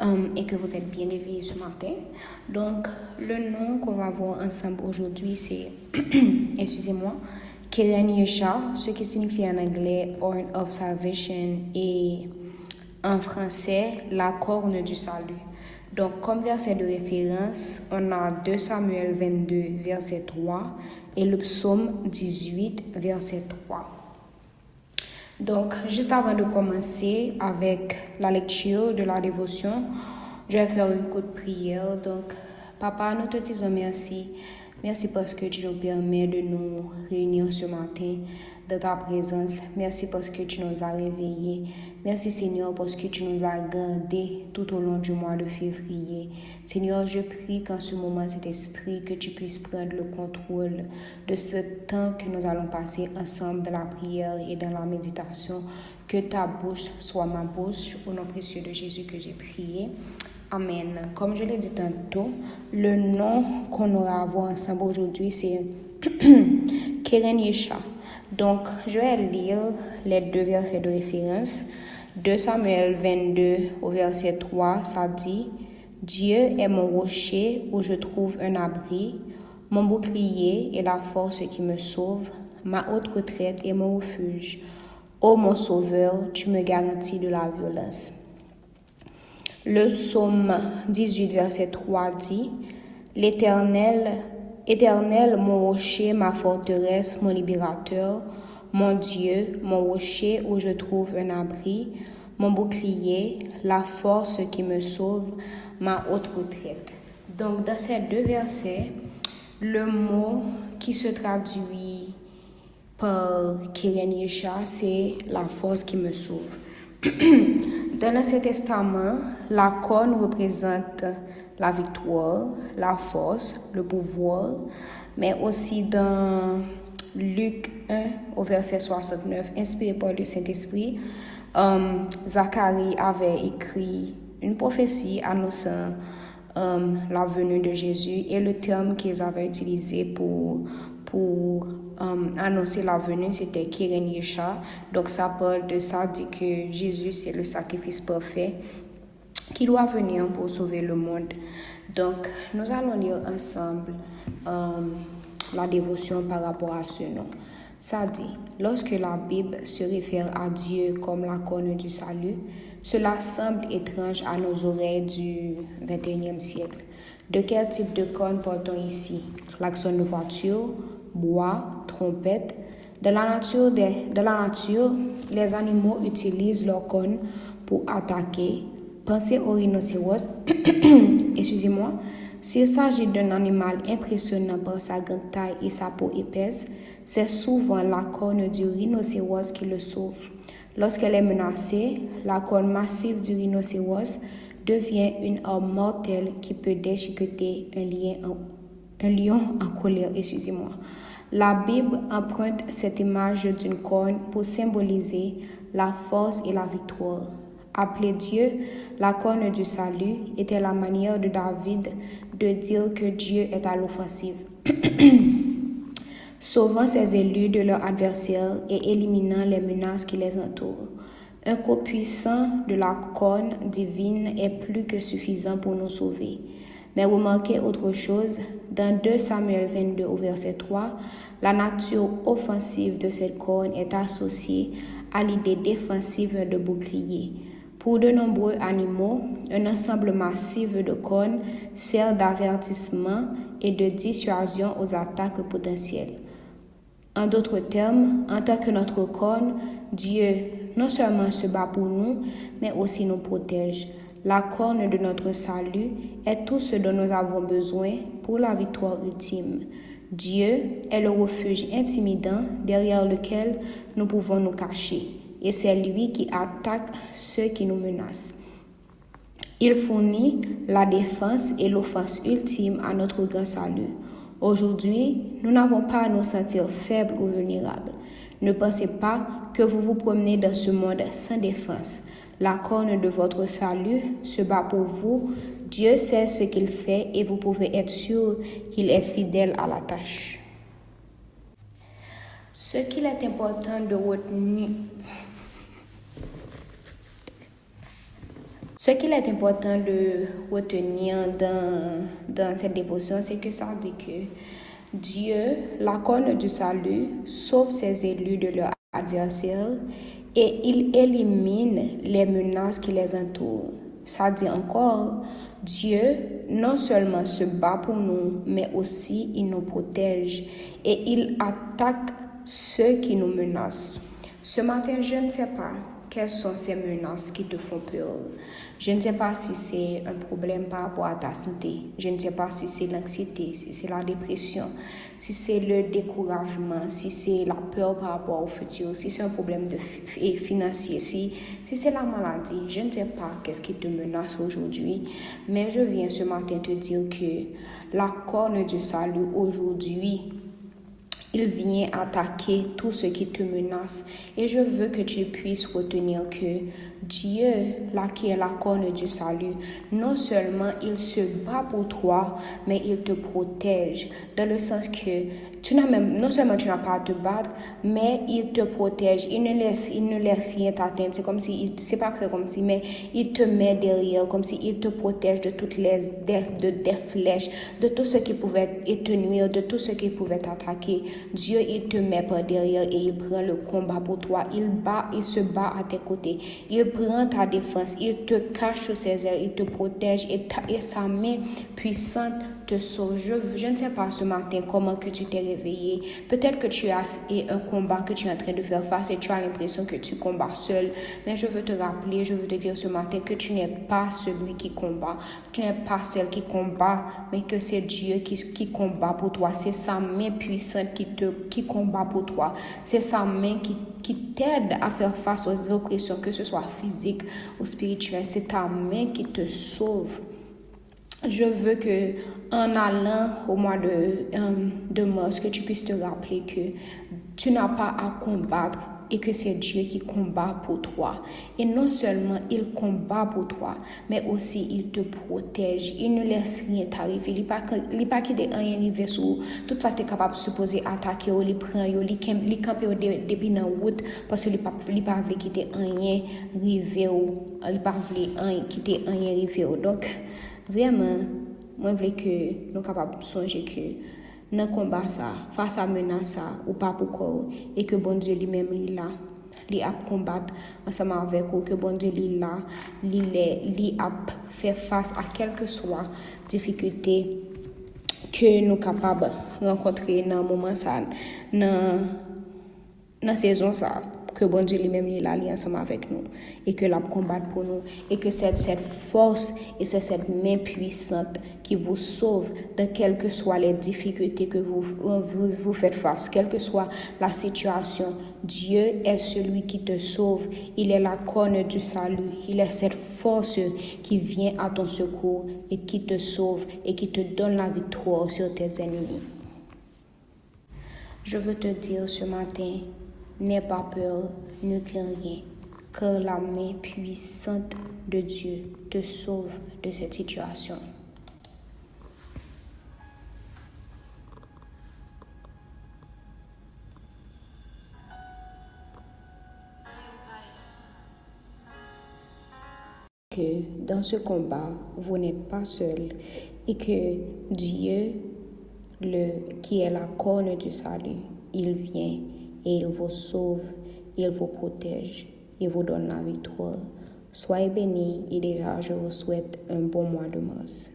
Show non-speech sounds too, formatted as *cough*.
Um, et que vous êtes bien réveillés ce matin. Donc, le nom qu'on va voir ensemble aujourd'hui, c'est, *clears throat* excusez-moi, Keren Yesha, ce qui signifie en anglais Horn of Salvation et en français la corne du salut. Donc, comme verset de référence, on a 2 Samuel 22, verset 3 et le psaume 18, verset 3. Donc, juste avant de commencer avec la lecture de la dévotion, je vais faire une courte prière. Donc, Papa, nous te disons merci. Merci parce que tu nous permets de nous réunir ce matin de ta présence. Merci parce que tu nous as réveillés. Merci Seigneur parce que tu nous as gardés tout au long du mois de février. Seigneur, je prie qu'en ce moment, cet esprit, que tu puisses prendre le contrôle de ce temps que nous allons passer ensemble dans la prière et dans la méditation. Que ta bouche soit ma bouche. Au nom précieux de Jésus que j'ai prié. Amen. Comme je l'ai dit tantôt, le nom qu'on aura à voir ensemble aujourd'hui, c'est *clears throat* Keren Yesha. Donc, je vais lire les deux versets de référence. 2 Samuel 22 au verset 3, ça dit, Dieu est mon rocher où je trouve un abri, mon bouclier et la force qui me sauve, ma haute retraite et mon refuge. Ô mon sauveur, tu me garantis de la violence. Le psaume 18, verset 3 dit, L'Éternel Éternel, mon rocher, ma forteresse, mon libérateur, mon Dieu, mon rocher où je trouve un abri, mon bouclier, la force qui me sauve, ma haute retraite. Donc dans ces deux versets, le mot qui se traduit par Keren Yesha, c'est la force qui me sauve. *clears throat* Dans l'Ancien Testament, la corne représente la victoire, la force, le pouvoir, mais aussi dans Luc 1 au verset 69, inspiré par le Saint-Esprit, um, Zacharie avait écrit une prophétie annonçant um, la venue de Jésus et le terme qu'ils avaient utilisé pour, pour um, annoncer la venue, c'était Kiren Yesha. Donc ça parle de ça, dit que Jésus c'est le sacrifice parfait qui doit venir pour sauver le monde. Donc, nous allons lire ensemble euh, la dévotion par rapport à ce nom. Ça dit, lorsque la Bible se réfère à Dieu comme la corne du salut, cela semble étrange à nos oreilles du 21e siècle. De quel type de corne portons ici? Klaxon de voiture, bois, trompette. Dans la, nature dans la nature, les animaux utilisent leurs cornes pour attaquer, Pensez au rhinocéros. *coughs* Excusez-moi. S'il s'agit d'un animal impressionnant par sa grande taille et sa peau épaisse, c'est souvent la corne du rhinocéros qui le sauve. Lorsqu'elle est menacée, la corne massive du rhinocéros devient une arme mortelle qui peut déchiqueter un, lien un lion en colère. Excusez-moi. La Bible emprunte cette image d'une corne pour symboliser la force et la victoire. Appeler Dieu la corne du salut était la manière de David de dire que Dieu est à l'offensive, *clears throat* sauvant ses élus de leurs adversaires et éliminant les menaces qui les entourent. Un coup puissant de la corne divine est plus que suffisant pour nous sauver. Mais remarquez autre chose, dans 2 Samuel 22 au verset 3, la nature offensive de cette corne est associée à l'idée défensive de bouclier. Pour de nombreux animaux, un ensemble massif de cornes sert d'avertissement et de dissuasion aux attaques potentielles. En d'autres termes, en tant que notre corne, Dieu non seulement se bat pour nous, mais aussi nous protège. La corne de notre salut est tout ce dont nous avons besoin pour la victoire ultime. Dieu est le refuge intimidant derrière lequel nous pouvons nous cacher et c'est lui qui attaque ceux qui nous menacent. Il fournit la défense et l'offense ultime à notre grand salut. Aujourd'hui, nous n'avons pas à nous sentir faibles ou vulnérables. Ne pensez pas que vous vous promenez dans ce monde sans défense. La corne de votre salut se bat pour vous. Dieu sait ce qu'il fait et vous pouvez être sûr qu'il est fidèle à la tâche. Ce qu'il est important de retenir Ce est important de retenir dans, dans cette dévotion, c'est que ça dit que Dieu, la corne du salut, sauve ses élus de leurs adversaires et il élimine les menaces qui les entourent. Ça dit encore, Dieu non seulement se bat pour nous, mais aussi il nous protège et il attaque ceux qui nous menacent. Ce matin, je ne sais pas quelles sont ces menaces qui te font peur? Je ne sais pas si c'est un problème par rapport à ta santé. Je ne sais pas si c'est l'anxiété, si c'est la dépression, si c'est le découragement, si c'est la peur par rapport au futur, si c'est un problème de financier, si, si c'est la maladie. Je ne sais pas qu'est-ce qui te menace aujourd'hui, mais je viens ce matin te dire que la corne du salut aujourd'hui il vient attaquer tout ce qui te menace. Et je veux que tu puisses retenir que Dieu, là qui est la corne du salut, non seulement il se bat pour toi, mais il te protège. Dans le sens que tu n'as même, non seulement tu n'as pas à te battre, mais il te protège. Il ne laisse, il ne laisse rien t'atteindre. C'est comme si, c'est pas comme si, mais il te met derrière, comme si il te protège de toutes les, de, des flèches, de tout ce qui pouvait te nuire, de tout ce qui pouvait t'attaquer. Dieu, il te met par derrière et il prend le combat pour toi. Il bat, il se bat à tes côtés. Il prend ta défense. Il te cache sous ses ailes. Il te protège et, et sa main puissante Je, ne sais pas ce matin comment que tu t'es réveillé. Peut-être que tu as un combat que tu es en train de faire face et tu as l'impression que tu combats seul. Mais je veux te rappeler, je veux te dire ce matin que tu n'es pas celui qui combat. Tu n'es pas celle qui combat, mais que c'est Dieu qui, qui combat pour toi. C'est sa main puissante qui te qui combat pour toi. C'est sa main qui, qui t'aide à faire face aux oppressions, que ce soit physique ou spirituelle. C'est ta main qui te sauve je veux que en allant au mois de, euh, de mars, que tu puisses te rappeler que tu n'as pas à combattre et que c'est Dieu qui combat pour toi. Et non seulement il combat pour toi, mais aussi il te protège. Il ne laisse rien t'arriver. Il n'est pas qu'il rien arrivé sur tout ça tu es capable de supposer attaquer, ou il prend, il camper depuis la route parce qu'il n'est pas voulu quitter rien arrivé. Il n'est pas voulu quitter rien arrivé. Donc, Vreman, mwen vle ke nou kapap sonje ke nan komba sa, fasa menas sa ou pa pou kou e ke bon Diyo li mem li la. Li ap kombat ansama avek ou ke bon Diyo li la, li, le, li ap fe fasa a kelke swa difikute ke nou kapab renkontre nan mouman sa, nan, nan sezon sa. Que bon Dieu lui-même est là, ensemble avec nous et que l'a combat pour nous et que c'est cette force et c'est cette main puissante qui vous sauve de quelles que soient les difficultés que vous, vous, vous faites face, quelle que soit la situation. Dieu est celui qui te sauve. Il est la corne du salut. Il est cette force qui vient à ton secours et qui te sauve et qui te donne la victoire sur tes ennemis. Je veux te dire ce matin N'aie pas peur, ne crains rien, car la main puissante de Dieu te sauve de cette situation. Que dans ce combat, vous n'êtes pas seul et que Dieu, le, qui est la corne du salut, il vient et il vous sauve, il vous protège, il vous donne la victoire. Soyez bénis et déjà je vous souhaite un bon mois de mars.